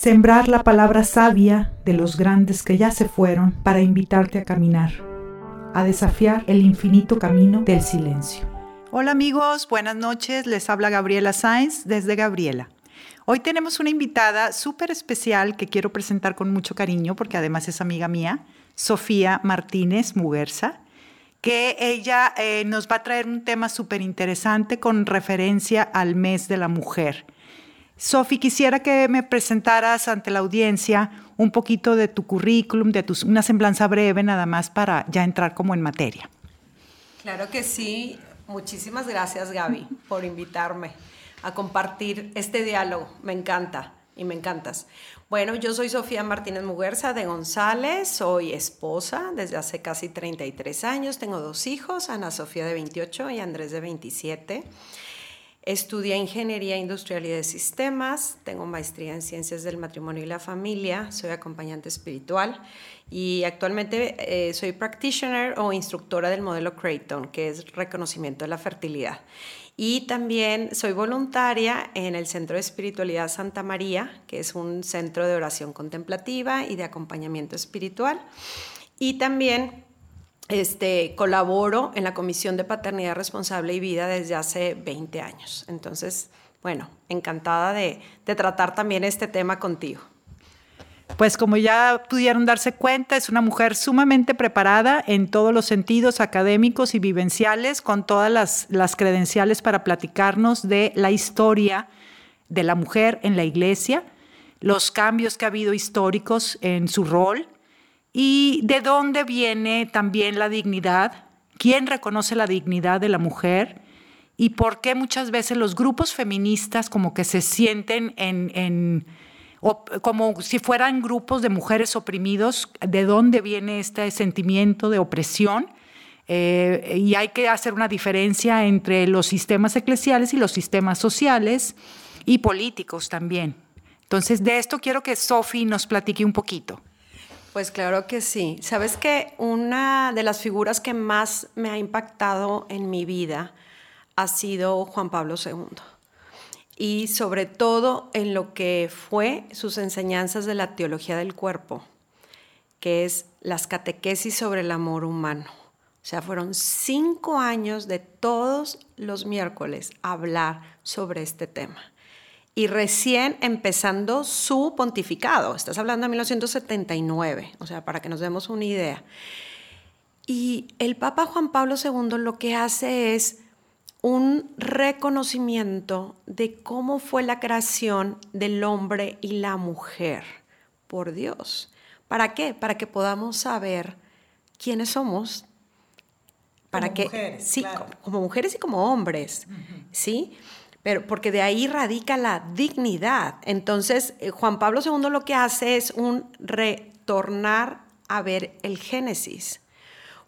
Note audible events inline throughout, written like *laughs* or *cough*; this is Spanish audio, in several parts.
Sembrar la palabra sabia de los grandes que ya se fueron para invitarte a caminar, a desafiar el infinito camino del silencio. Hola amigos, buenas noches. Les habla Gabriela Sainz desde Gabriela. Hoy tenemos una invitada súper especial que quiero presentar con mucho cariño porque además es amiga mía, Sofía Martínez Muguerza que ella eh, nos va a traer un tema súper interesante con referencia al mes de la mujer. Sofi, quisiera que me presentaras ante la audiencia un poquito de tu currículum, de una semblanza breve nada más para ya entrar como en materia. Claro que sí. Muchísimas gracias, Gaby, por invitarme a compartir este diálogo. Me encanta y me encantas. Bueno, yo soy Sofía Martínez Muguerza de González, soy esposa desde hace casi 33 años, tengo dos hijos, Ana Sofía de 28 y Andrés de 27. Estudié Ingeniería Industrial y de Sistemas, tengo maestría en Ciencias del Matrimonio y la Familia, soy acompañante espiritual y actualmente eh, soy practitioner o instructora del modelo Creighton, que es reconocimiento de la fertilidad. Y también soy voluntaria en el Centro de Espiritualidad Santa María, que es un centro de oración contemplativa y de acompañamiento espiritual. Y también este, colaboro en la Comisión de Paternidad Responsable y Vida desde hace 20 años. Entonces, bueno, encantada de tratar también este tema contigo pues como ya pudieron darse cuenta, es una mujer sumamente preparada en todos los sentidos académicos y vivenciales, con todas las, credenciales para platicarnos de la historia de la mujer en la iglesia, los cambios que ha habido históricos en su rol y de dónde viene también la dignidad, quién reconoce la dignidad de la mujer y por qué muchas veces los grupos feministas como que se sienten como si fueran grupos de mujeres oprimidos, de dónde viene este sentimiento de opresión. Eh, y hay que hacer una diferencia entre los sistemas eclesiales y los sistemas sociales y políticos también. Entonces, de esto quiero que Sofi nos platique un poquito. Pues claro que sí. Sabes que una de las figuras que más me ha impactado en mi vida ha sido Juan Pablo II y sobre todo en lo que fue sus enseñanzas de la teología del cuerpo, que es las catequesis sobre el amor humano. O sea, fueron cinco años de todos los miércoles hablar sobre este tema. Y recién empezando su pontificado, estás hablando de 1979, o sea, para que nos demos una idea. Y el Papa Juan Pablo II lo que hace es un reconocimiento de cómo fue la creación del hombre y la mujer por Dios. ¿Para qué? Para que podamos saber quiénes somos. Para como mujeres, sí, como, mujeres y como hombres, ¿sí? Pero porque de ahí radica la dignidad. Entonces, eh, Juan Pablo II lo que hace es un retornar a ver el Génesis.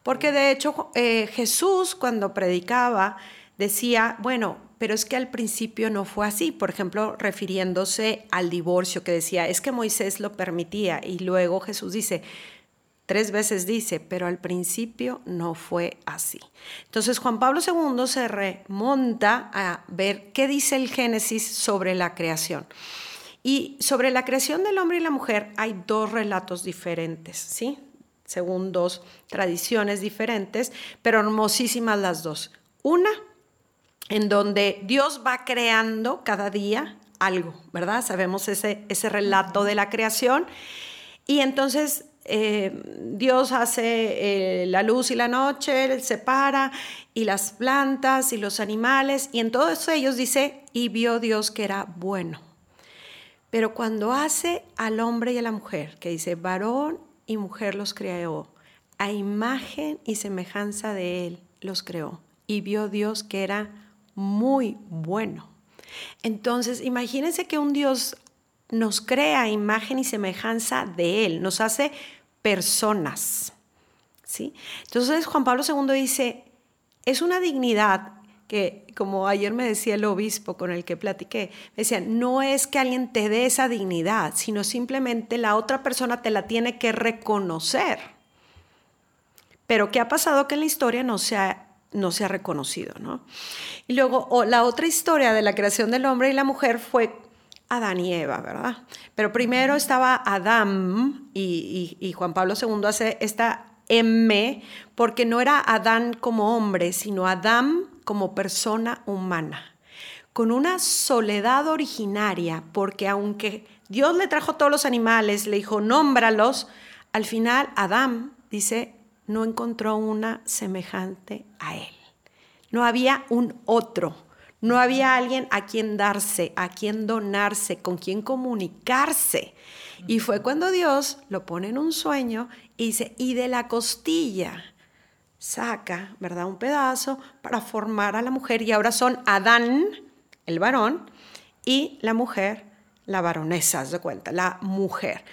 Porque de hecho eh, Jesús cuando predicaba decía, bueno, pero es que al principio no fue así, por ejemplo, refiriéndose al divorcio, que decía, es que Moisés lo permitía, y luego Jesús dice, tres veces dice, pero al principio no fue así. Entonces Juan Pablo II se remonta a ver qué dice el Génesis sobre la creación. Y sobre la creación del hombre y la mujer hay dos relatos diferentes, ¿sí? Según dos tradiciones diferentes, pero hermosísimas las dos. Una en donde Dios va creando cada día algo, ¿verdad? Sabemos ese, ese relato de la creación. Y entonces eh, Dios hace eh, la luz y la noche, separa, y las plantas y los animales, y en todos ellos dice, y vio Dios que era bueno. Pero cuando hace al hombre y a la mujer, que dice, varón y mujer los creó, a imagen y semejanza de Él los creó, y vio Dios que era muy bueno. Entonces, imagínense que un Dios nos crea imagen y semejanza de Él, nos hace personas. ¿sí? Entonces, Juan Pablo II dice, es una dignidad que, como ayer me decía el obispo con el que platiqué, me decía, no es que alguien te dé esa dignidad, sino simplemente la otra persona te la tiene que reconocer. Pero ¿qué ha pasado que en la historia no se ha no reconocido, ¿no? Y luego la otra historia de la creación del hombre y la mujer fue Adán y Eva, ¿verdad? Pero primero estaba Adán y, Juan Pablo II hace esta M porque no era Adán como hombre, sino Adán como persona humana, con una soledad originaria, porque aunque Dios le trajo todos los animales, le dijo, nómbralos, al final Adán, dice, no encontró una semejante a él. No había un otro no había alguien a quien darse, a quien donarse, con quien comunicarse. Y fue cuando Dios lo pone en un sueño y dice, y de la costilla saca, ¿verdad? Un pedazo para formar a la mujer. Y ahora son Adán, el varón, y la mujer, la baronesa, de cuenta, la mujer.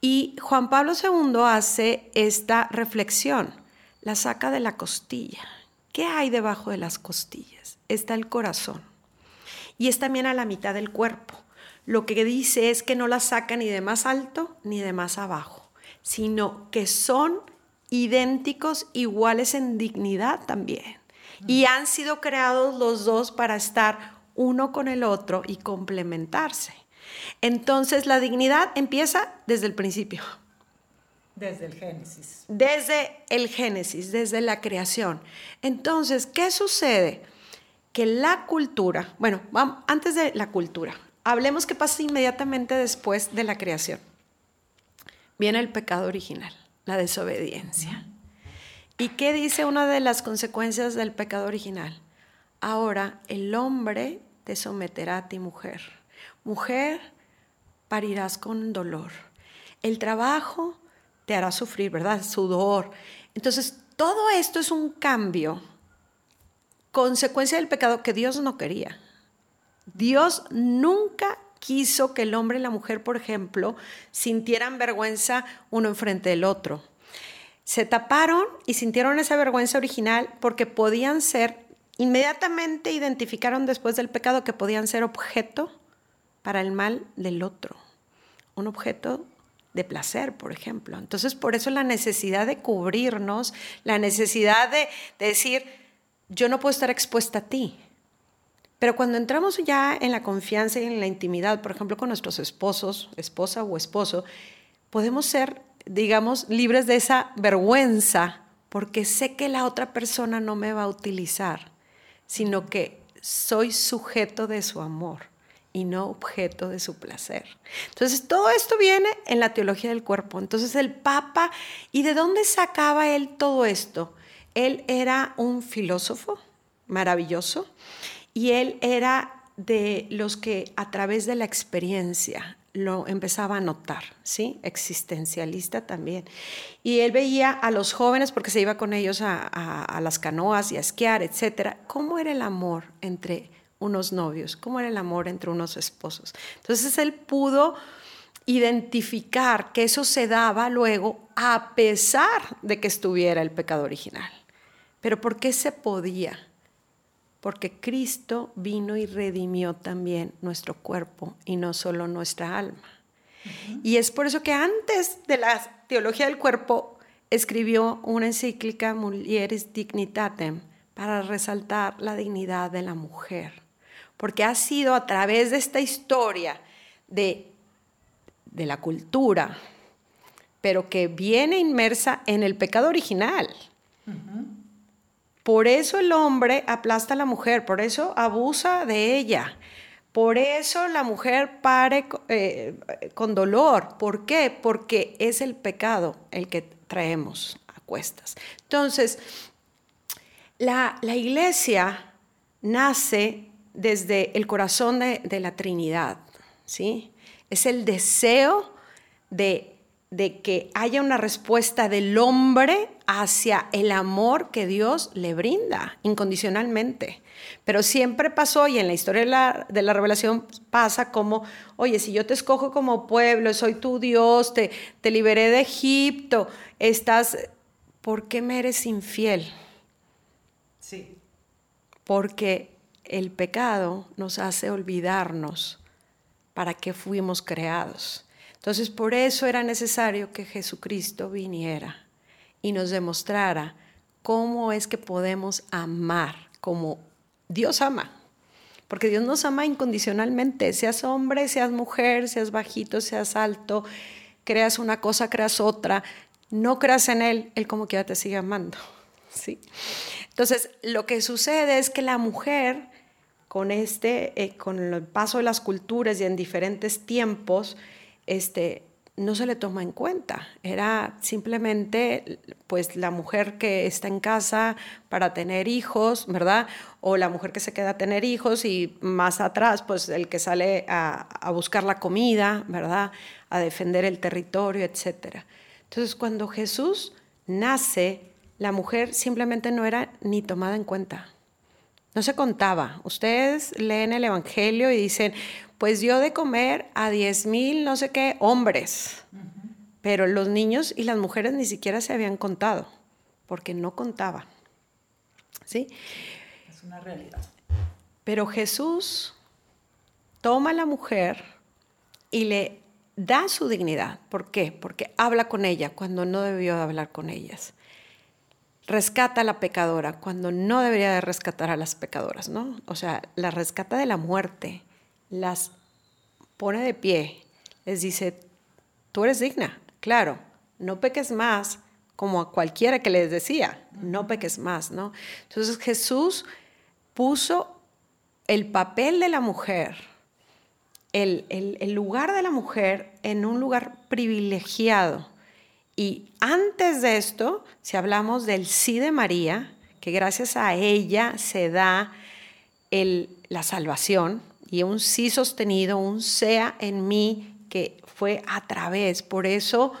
Y Juan Pablo II hace esta reflexión, la saca de la costilla. ¿Qué hay debajo de las costillas? Está el corazón. Y es también a la mitad del cuerpo. Lo que dice es que no la saca ni de más alto ni de más abajo, sino que son idénticos, iguales en dignidad también. Y han sido creados los dos para estar uno con el otro y complementarse. Entonces la dignidad empieza desde el principio. Desde el Génesis. Desde el Génesis, desde la creación. Entonces, ¿qué sucede? Que la cultura, bueno, vamos, antes de la cultura, hablemos qué pasa inmediatamente después de la creación. Viene el pecado original, la desobediencia. ¿Y qué dice una de las consecuencias del pecado original? Ahora el hombre te someterá a ti mujer. Mujer, parirás con dolor. El trabajo te hará sufrir, ¿verdad? Sudor. Entonces, todo esto es un cambio, consecuencia del pecado que Dios no quería. Dios nunca quiso que el hombre y la mujer, por ejemplo, sintieran vergüenza uno enfrente del otro. Se taparon y sintieron esa vergüenza original porque podían ser, inmediatamente identificaron después del pecado que podían ser objeto para el mal del otro, un objeto de placer, por ejemplo. Entonces, por eso la necesidad de cubrirnos, la necesidad de, decir, yo no puedo estar expuesta a ti. Pero cuando entramos ya en la confianza y en la intimidad, por ejemplo, con nuestros esposos, esposa o esposo, podemos ser, digamos, libres de esa vergüenza, porque sé que la otra persona no me va a utilizar, sino que soy sujeto de su amor y no objeto de su placer. Entonces, todo esto viene en la teología del cuerpo. Entonces, el Papa, ¿y de dónde sacaba él todo esto? Él era un filósofo maravilloso y él era de los que a través de la experiencia lo empezaba a notar, ¿sí? Existencialista también. Y él veía a los jóvenes, porque se iba con ellos a, a las canoas y a esquiar, etcétera, cómo era el amor entre unos novios, cómo era el amor entre unos esposos. Entonces él pudo identificar que eso se daba luego a pesar de que estuviera el pecado original. Pero ¿por qué se podía? Porque Cristo vino y redimió también nuestro cuerpo y no solo nuestra alma. Y es por eso que antes de la teología del cuerpo escribió una encíclica Mulieris Dignitatem para resaltar la dignidad de la mujer porque ha sido a través de esta historia de, de la cultura, pero que viene inmersa en el pecado original. Por eso el hombre aplasta a la mujer, por eso abusa de ella, por eso la mujer pare eh, con dolor. ¿Por qué? Porque es el pecado el que traemos a cuestas. Entonces, la, la iglesia nace desde el corazón de, la Trinidad, ¿sí? Es el deseo de, de que haya una respuesta del hombre hacia el amor que Dios le brinda incondicionalmente. Pero siempre pasó, y en la historia de la, de la, revelación pasa como, oye, si yo te escojo como pueblo, soy tu Dios, te, te liberé de Egipto, estás, ¿por qué me eres infiel? Sí. Porque el pecado nos hace olvidarnos para qué fuimos creados. Entonces, por eso era necesario que Jesucristo viniera y nos demostrara cómo es que podemos amar como Dios ama. porque Dios nos ama incondicionalmente, seas hombre, seas mujer, seas bajito, seas alto, creas una cosa, creas otra, no creas en Él, Él como quiera te sigue amando. *laughs* ¿sí? Entonces, lo que sucede es que la mujer, con, este, eh, con el paso de las culturas y en diferentes tiempos, este, no se le toma en cuenta. Era simplemente pues la mujer que está en casa para tener hijos, ¿verdad? O la mujer que se queda a tener hijos y más atrás pues el que sale a, a buscar la comida, ¿verdad? A defender el territorio, etc. Entonces cuando Jesús nace, la mujer simplemente no era ni tomada en cuenta. No se contaba. Ustedes leen el Evangelio y dicen, pues dio de comer a diez mil, no sé qué, hombres. Pero los niños y las mujeres ni siquiera se habían contado, porque no contaban. ¿Sí? Es una realidad. Pero Jesús toma a la mujer y le da su dignidad. ¿Por qué? Porque habla con ella cuando no debió hablar con ellas rescata a la pecadora cuando no debería de rescatar a las pecadoras, ¿no? O sea, la rescata de la muerte, las pone de pie, les dice, tú eres digna, claro, no peques más, como a cualquiera que les decía, no peques más, ¿no? Entonces Jesús puso el papel de la mujer, el, el lugar de la mujer en un lugar privilegiado y antes de esto, si hablamos del sí de María, que gracias a ella se da la salvación y un sí sostenido, un sea en mí que fue a través. Por eso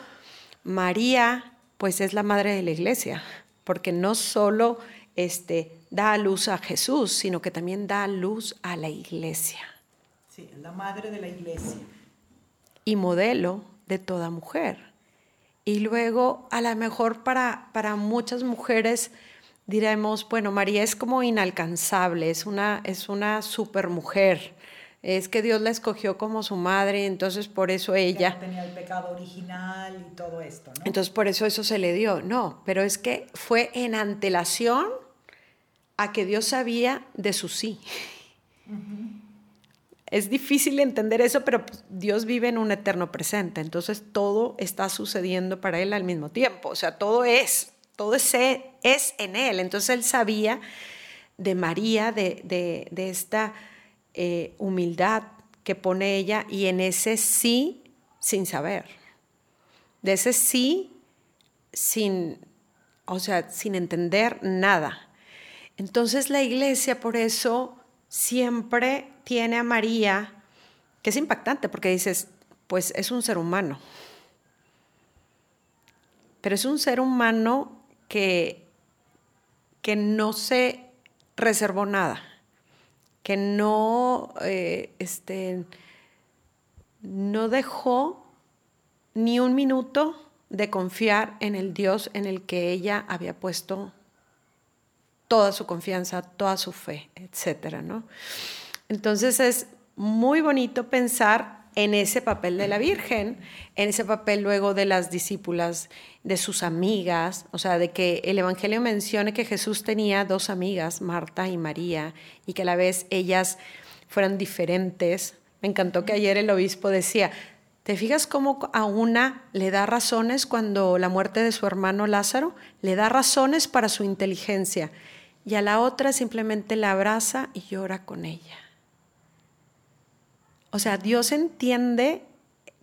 María, pues es la madre de la iglesia, porque no solo este, da luz a Jesús, sino que también da luz a la iglesia. Sí, es la madre de la iglesia. Y modelo de toda mujer. Y luego, a lo mejor para, para muchas mujeres diremos, bueno, María es como inalcanzable, es una, es una supermujer. Es que Dios la escogió como su madre, entonces por eso ella... tenía el pecado original y todo esto, ¿no? Entonces por eso eso se le dio. No, pero es que fue en antelación a que Dios sabía de su sí. Es difícil entender eso, pero pues, Dios vive en un eterno presente, entonces todo está sucediendo para Él al mismo tiempo, o sea, todo es, todo es, es en Él, entonces Él sabía de María, de, esta eh, humildad que pone ella y en ese sí sin saber, de ese sí sin, o sea, sin entender nada. Entonces la iglesia por eso siempre tiene a María, que es impactante porque dices, pues es un ser humano. Pero es un ser humano que, que no se reservó nada, que no, eh, este, no dejó ni un minuto de confiar en el Dios en el que ella había puesto toda su confianza, toda su fe, etcétera, ¿no? Entonces es muy bonito pensar en ese papel de la Virgen, en ese papel luego de las discípulas, de sus amigas, o sea, de que el Evangelio mencione que Jesús tenía dos amigas, Marta y María, y que a la vez ellas fueran diferentes. Me encantó que ayer el obispo decía, ¿te fijas cómo a una le da razones cuando la muerte de su hermano Lázaro? Le da razones para su inteligencia y a la otra simplemente la abraza y llora con ella. O sea, Dios entiende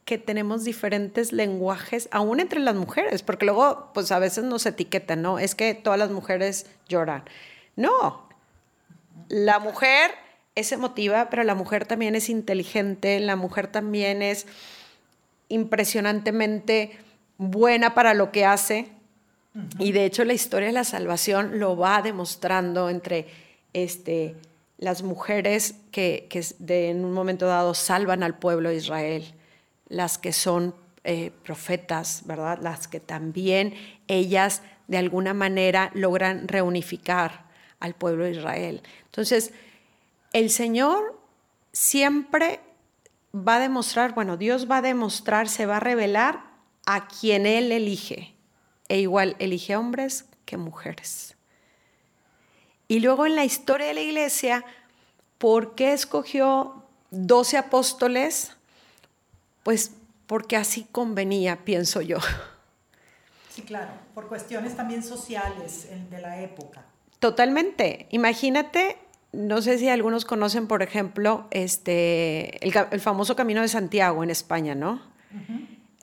que tenemos diferentes lenguajes, aún entre las mujeres, porque luego, pues a veces nos etiquetan, ¿no? Es que todas las mujeres lloran. No, la mujer es emotiva, pero la mujer también es inteligente, la mujer también es impresionantemente buena para lo que hace, y de hecho la historia de la salvación lo va demostrando entre este, las mujeres que, en un momento dado salvan al pueblo de Israel, las que son eh, profetas, ¿verdad? Las que también ellas de alguna manera logran reunificar al pueblo de Israel. Entonces, el Señor siempre va a demostrar, bueno, Dios va a demostrar, se va a revelar a quien Él elige e igual elige hombres que mujeres. Y luego en la historia de la iglesia, ¿por qué escogió 12 apóstoles? Pues porque así convenía, pienso yo. Sí, claro, por cuestiones también sociales de la época. Totalmente. Imagínate, no sé si algunos conocen, por ejemplo, este, el, famoso Camino de Santiago en España, ¿no?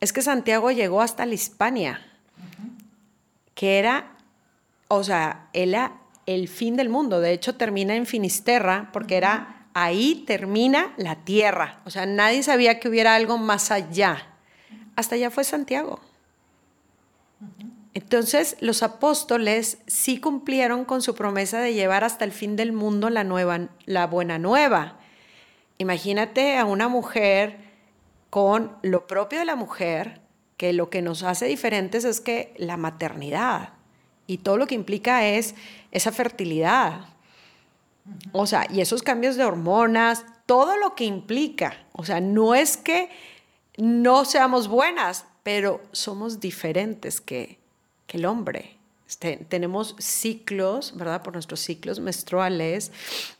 Es que Santiago llegó hasta la Hispania, que era, o sea, era el fin del mundo. De hecho, termina en Finisterra, porque era ahí termina la tierra. O sea, nadie sabía que hubiera algo más allá. Hasta allá fue Santiago. Entonces, los apóstoles sí cumplieron con su promesa de llevar hasta el fin del mundo la, buena nueva. Imagínate a una mujer con lo propio de la mujer, que lo que nos hace diferentes es que la maternidad y todo lo que implica es esa fertilidad. O sea, y esos cambios de hormonas, todo lo que implica. O sea, no es que no seamos buenas, pero somos diferentes que, el hombre. Este, tenemos ciclos, ¿verdad? Por nuestros ciclos menstruales,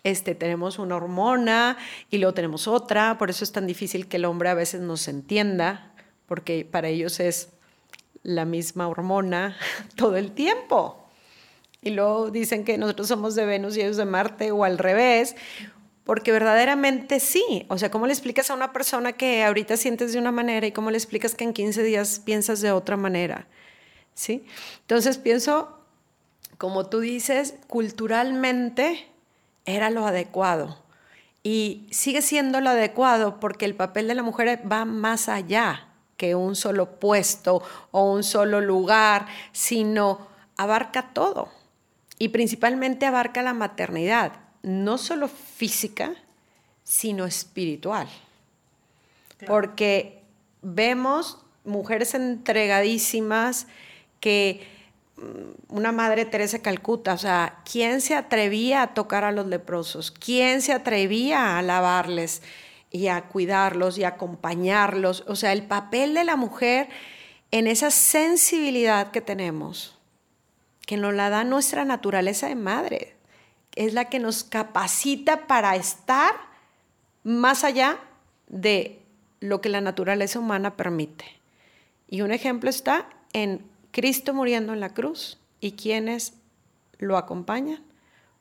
este, tenemos una hormona y luego tenemos otra, por eso es tan difícil que el hombre a veces nos entienda, porque para ellos es la misma hormona *laughs* todo el tiempo. Y luego dicen que nosotros somos de Venus y ellos de Marte o al revés, porque verdaderamente sí. O sea, ¿cómo le explicas a una persona que ahorita sientes de una manera y cómo le explicas que en 15 días piensas de otra manera? ¿Sí? Entonces pienso, como tú dices, culturalmente era lo adecuado. Y sigue siendo lo adecuado porque el papel de la mujer va más allá que un solo puesto o un solo lugar, sino abarca todo. Y principalmente abarca la maternidad no solo física, sino espiritual. Porque vemos mujeres entregadísimas que mm, una madre Teresa Calcuta, o sea, ¿quién se atrevía a tocar a los leprosos? ¿Quién se atrevía a lavarles y a cuidarlos y a acompañarlos? O sea, el papel de la mujer en esa sensibilidad que tenemos, que nos la da nuestra naturaleza de madre, es la que nos capacita para estar más allá de lo que la naturaleza humana permite. Y un ejemplo está en Cristo muriendo en la cruz. ¿Y quiénes lo acompañan?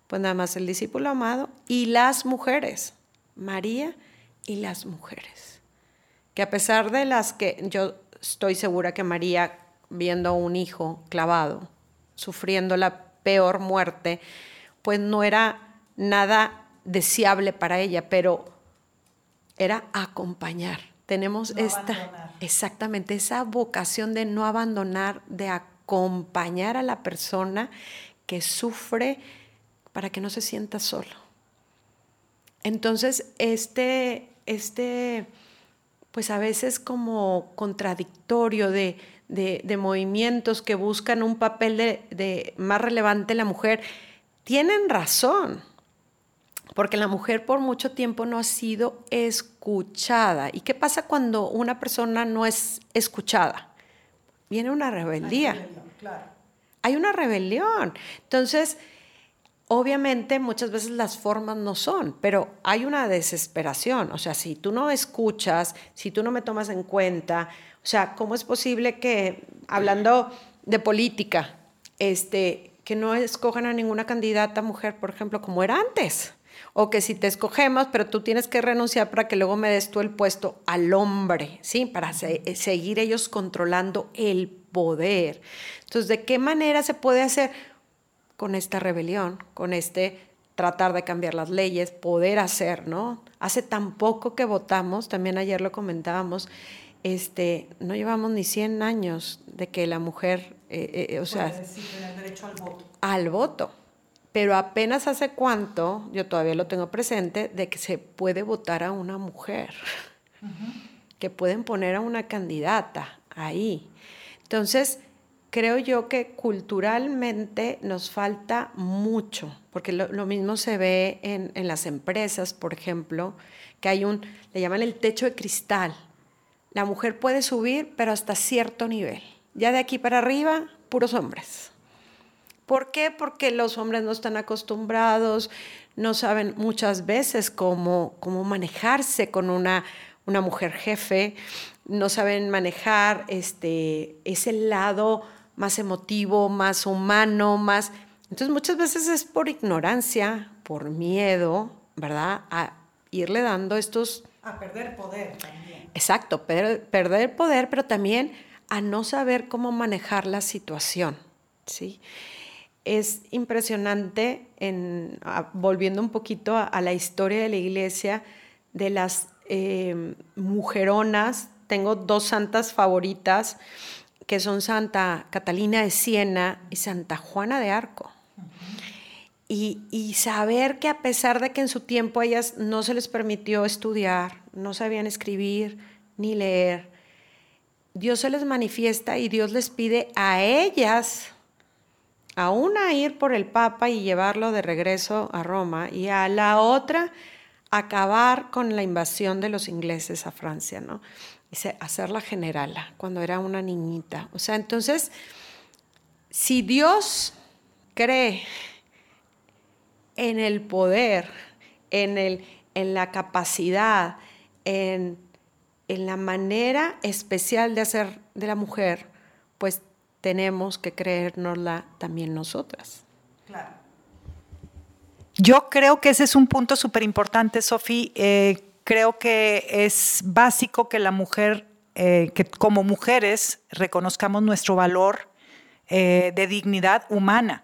Pues nada más el discípulo amado y las mujeres, María y las mujeres. Que a pesar de las que yo estoy segura que María, viendo a un hijo clavado, sufriendo la peor muerte, pues no era nada deseable para ella, pero era acompañar. Tenemos esta, exactamente, esa vocación de no abandonar, de acompañar a la persona que sufre para que no se sienta solo. Entonces, este, este, pues a veces como contradictorio de, movimientos que buscan un papel de, de más relevante la mujer, tienen razón, porque la mujer por mucho tiempo no ha sido escuchada. ¿Y qué pasa cuando una persona no es escuchada? Viene una rebeldía. Hay una rebelión. Entonces, obviamente muchas veces las formas no son, pero hay una desesperación. O sea, si tú no escuchas, si tú no me tomas en cuenta, o sea, ¿cómo es posible que, hablando de política, este, que no escojan a ninguna candidata mujer, por ejemplo, como era antes. O que si te escogemos, pero tú tienes que renunciar para que luego me des tú el puesto al hombre, ¿sí? Para seguir ellos controlando el poder. Entonces, ¿de qué manera se puede hacer? Con esta rebelión, con este tratar de cambiar las leyes, poder hacer, ¿no? Hace tan poco que votamos, también ayer lo comentábamos, este, no llevamos ni 100 años de que la mujer, eh, eh, o sea, derecho al voto. Al voto. Pero apenas hace cuánto, yo todavía lo tengo presente, de que se puede votar a una mujer, que pueden poner a una candidata ahí. Entonces, creo yo que culturalmente nos falta mucho, porque lo, mismo se ve en, en, las empresas, por ejemplo, que hay un, le llaman el techo de cristal, la mujer puede subir, pero hasta cierto nivel. Ya de aquí para arriba, puros hombres. ¿Por qué? Porque los hombres no están acostumbrados, no saben muchas veces cómo, cómo manejarse con una, una mujer jefe, no saben manejar este, ese lado más emotivo, más humano, más... Entonces muchas veces es por ignorancia, por miedo, ¿verdad? A irle dando estos... A perder poder también. Exacto, perder poder, pero también a no saber cómo manejar la situación, ¿sí? Es impresionante, en, volviendo un poquito a, la historia de la iglesia, de las eh, mujeronas, tengo dos santas favoritas, que son Santa Catalina de Siena y Santa Juana de Arco. y, saber que a pesar de que en su tiempo a ellas no se les permitió estudiar, no sabían escribir ni leer, Dios se les manifiesta y Dios les pide a ellas, a una ir por el Papa y llevarlo de regreso a Roma y a la otra acabar con la invasión de los ingleses a Francia, ¿no? Dice, hacerla generala cuando era una niñita. O sea, entonces, si Dios cree en el poder, en, el, en la capacidad, en, en la manera especial de hacer de la mujer, pues tenemos que creérnosla también nosotras. Claro. Yo creo que ese es un punto súper importante, Sofía. Eh, creo que es básico que la mujer, eh, que como mujeres reconozcamos nuestro valor eh, de dignidad humana,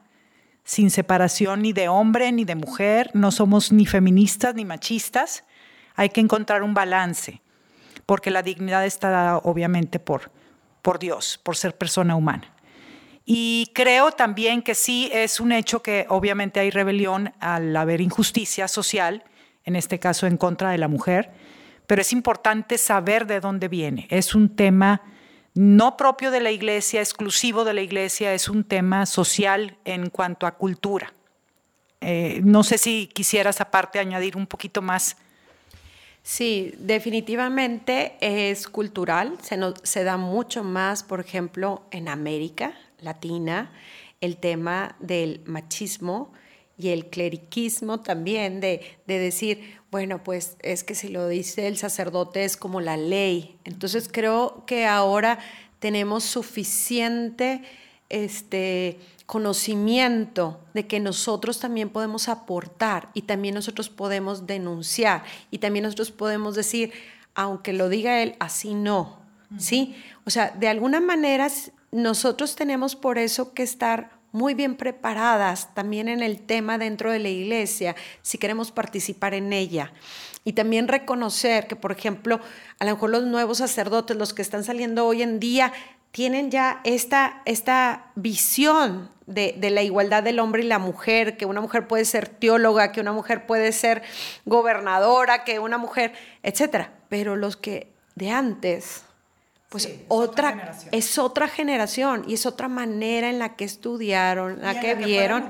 sin separación ni de hombre ni de mujer, no somos ni feministas ni machistas, hay que encontrar un balance, porque la dignidad está dada obviamente por, por Dios, por ser persona humana. Y creo también que sí es un hecho que obviamente hay rebelión al haber injusticia social, en este caso en contra de la mujer, pero es importante saber de dónde viene. Es un tema no propio de la iglesia, exclusivo de la iglesia, es un tema social en cuanto a cultura. Eh, no sé si quisieras aparte añadir un poquito más. Sí, definitivamente es cultural, se, se da mucho más, por ejemplo, en América Latina, el tema del machismo, y el cleriquismo también de, decir, bueno, pues es que si lo dice el sacerdote es como la ley. Entonces creo que ahora tenemos suficiente este, conocimiento de que nosotros también podemos aportar y también nosotros podemos denunciar y también nosotros podemos decir, aunque lo diga él, así no, ¿sí? O sea, de alguna manera nosotros tenemos por eso que estar muy bien preparadas también en el tema dentro de la iglesia, si queremos participar en ella. Y también reconocer que, por ejemplo, a lo mejor los nuevos sacerdotes, los que están saliendo hoy en día, tienen ya esta, esta visión de, de, la igualdad del hombre y la mujer, que una mujer puede ser teóloga, que una mujer puede ser gobernadora, que una mujer, etcétera. Pero los que de antes, pues otra, es otra, generación y es otra manera en la que estudiaron, la que, vieron,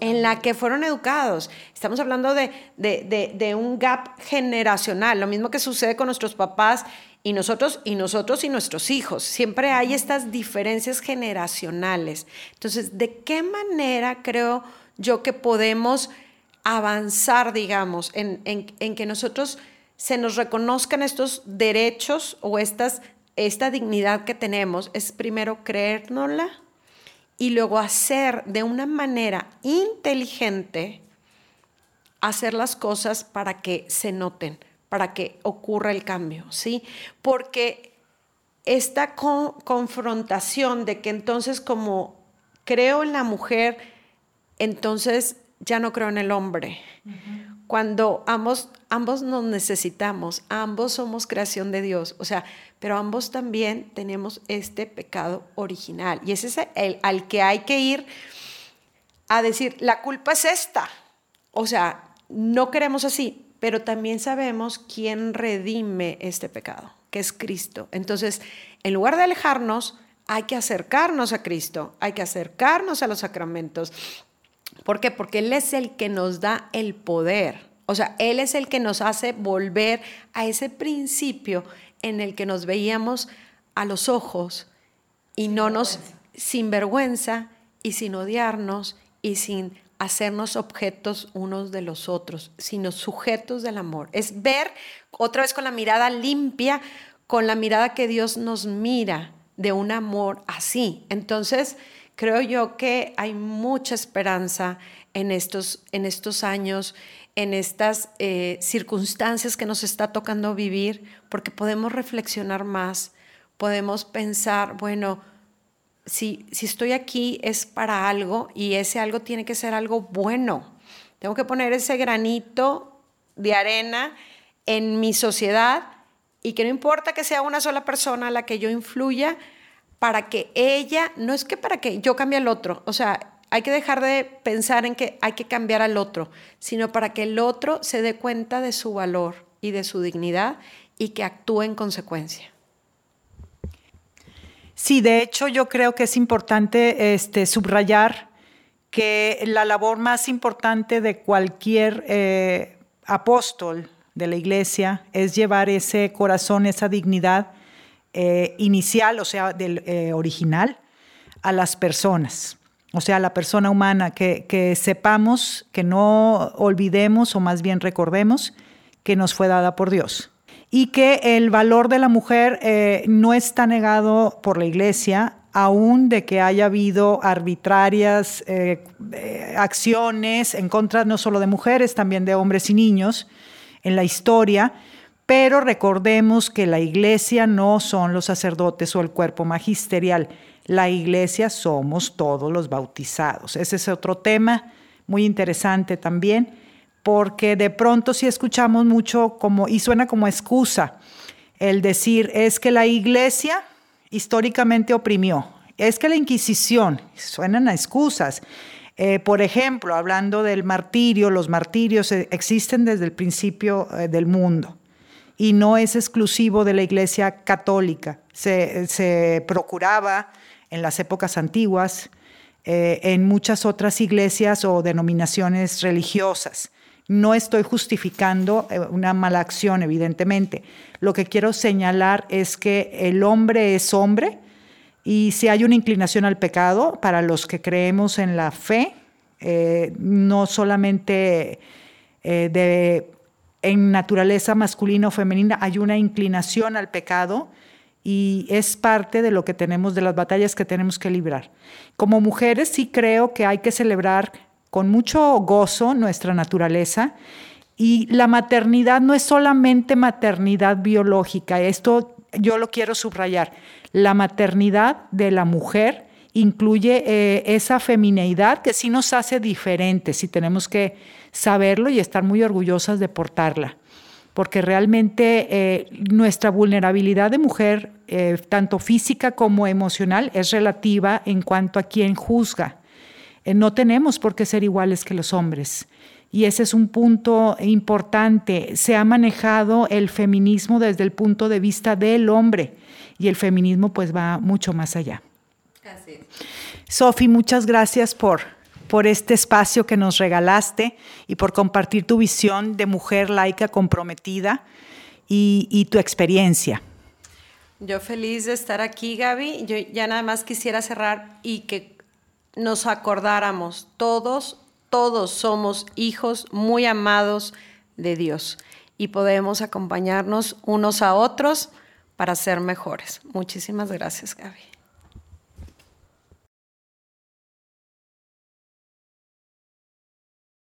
en la que fueron educados. Estamos hablando de, de, un gap generacional, lo mismo que sucede con nuestros papás y nosotros y nosotros y nuestros hijos. Siempre hay estas diferencias generacionales. Entonces, ¿de qué manera creo yo que podemos avanzar, digamos, en, en, en que nosotros se nos reconozcan estos derechos o estas esta dignidad que tenemos es primero creérnosla y luego hacer de una manera inteligente, hacer las cosas para que se noten, para que ocurra el cambio, ¿sí? Porque esta confrontación de que entonces como creo en la mujer, entonces ya no creo en el hombre cuando ambos, ambos nos necesitamos, ambos somos creación de Dios, o sea, pero ambos también tenemos este pecado original. Y ese es el, al que hay que ir a decir, la culpa es esta. O sea, no queremos así, pero también sabemos quién redime este pecado, que es Cristo. Entonces, en lugar de alejarnos, hay que acercarnos a Cristo, hay que acercarnos a los sacramentos, ¿Por qué? Porque Él es el que nos da el poder. O sea, Él es el que nos hace volver a ese principio en el que nos veíamos a los ojos y no nos sin vergüenza y sin odiarnos y sin hacernos objetos unos de los otros, sino sujetos del amor. Es ver otra vez con la mirada limpia, con la mirada que Dios nos mira de un amor así. Entonces, creo yo que hay mucha esperanza en estos, en estos años, en estas eh, circunstancias que nos está tocando vivir, porque podemos reflexionar más, podemos pensar, bueno, si, si estoy aquí es para algo y ese algo tiene que ser algo bueno. Tengo que poner ese granito de arena en mi sociedad y que no importa que sea una sola persona la que yo influya, para que ella, no es que para que yo cambie al otro, o sea, hay que dejar de pensar en que hay que cambiar al otro, sino para que el otro se dé cuenta de su valor y de su dignidad y que actúe en consecuencia. Sí, de hecho yo creo que es importante este, subrayar que la labor más importante de cualquier eh, apóstol de la iglesia es llevar ese corazón, esa dignidad eh, inicial, o sea, del eh, original, a las personas, o sea, a la persona humana, que, sepamos, que no olvidemos o más bien recordemos que nos fue dada por Dios. Y que el valor de la mujer eh, no está negado por la Iglesia, aún de que haya habido arbitrarias acciones en contra no solo de mujeres, también de hombres y niños en la historia, pero recordemos que la Iglesia no son los sacerdotes o el cuerpo magisterial, la Iglesia somos todos los bautizados. Ese es otro tema muy interesante también porque de pronto si escuchamos mucho como, y suena como excusa, el decir es que la iglesia históricamente oprimió, es que la Inquisición, suenan a excusas. Eh, por ejemplo, hablando del martirio, los martirios eh, existen desde el principio eh, del mundo y no es exclusivo de la Iglesia católica. Se, procuraba en las épocas antiguas, en muchas otras iglesias o denominaciones religiosas. No estoy justificando eh, una mala acción, evidentemente. Lo que quiero señalar es que el hombre es hombre y si hay una inclinación al pecado, para los que creemos en la fe, eh, no solamente eh, de, en naturaleza masculina o femenina, hay una inclinación al pecado y es parte de lo que tenemos, de las batallas que tenemos que librar. Como mujeres sí creo que hay que celebrar con mucho gozo nuestra naturaleza. Y la maternidad no es solamente maternidad biológica, esto yo lo quiero subrayar. La maternidad de la mujer incluye eh, esa femineidad que sí nos hace diferentes y tenemos que saberlo y estar muy orgullosas de portarla, porque realmente eh, nuestra vulnerabilidad de mujer, eh, tanto física como emocional, es relativa en cuanto a quien juzga. Eh, no tenemos por qué ser iguales que los hombres. Y ese es un punto importante. Se ha manejado el feminismo desde el punto de vista del hombre y el feminismo pues va mucho más allá. Sofi, muchas gracias por, por este espacio que nos regalaste y por compartir tu visión de mujer laica comprometida y, tu experiencia. Yo feliz de estar aquí, Gaby. Yo ya nada más quisiera cerrar y que nos acordáramos, todos, todos somos hijos muy amados de Dios y podemos acompañarnos unos a otros para ser mejores. Muchísimas gracias, Gaby.